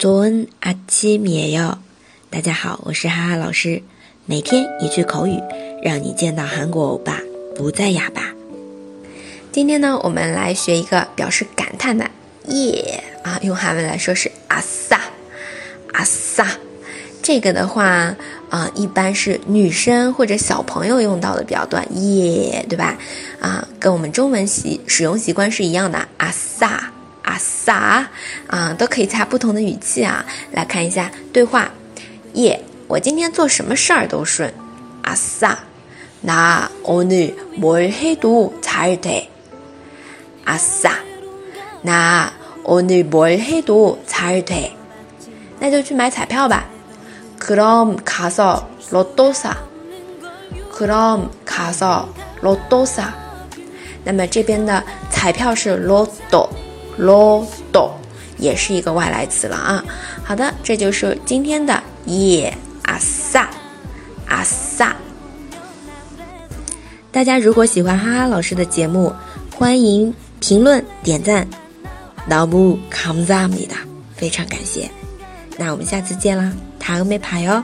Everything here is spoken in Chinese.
早安阿七米哟，大家好，我是哈哈老师，每天一句口语，让你见到韩国欧巴不再哑巴。今天呢，我们来学一个表示感叹的耶啊，用韩文来说是阿萨阿萨。这个的话啊，一般是女生或者小朋友用到的比较多，耶，对吧？啊，跟我们中文习使用习惯是一样的，阿萨。阿萨啊，都可以加不同的语气啊。来看一下对话，耶，我今天做什么事儿都顺。阿萨，那오늘뭘해도잘 돼。 阿萨，那오늘뭘해도잘 돼。 那就去买彩票吧。그럼가서로또 사。 그럼가서로또 사。 那么这边的彩票是로또 罗多也是一个外来词了啊。好的，这就是今天的耶阿萨阿萨。大家如果喜欢哈哈老师的节目，欢迎评论点赞，老母康赞你的，非常感谢。那我们下次见啦，塔欧美牌哟、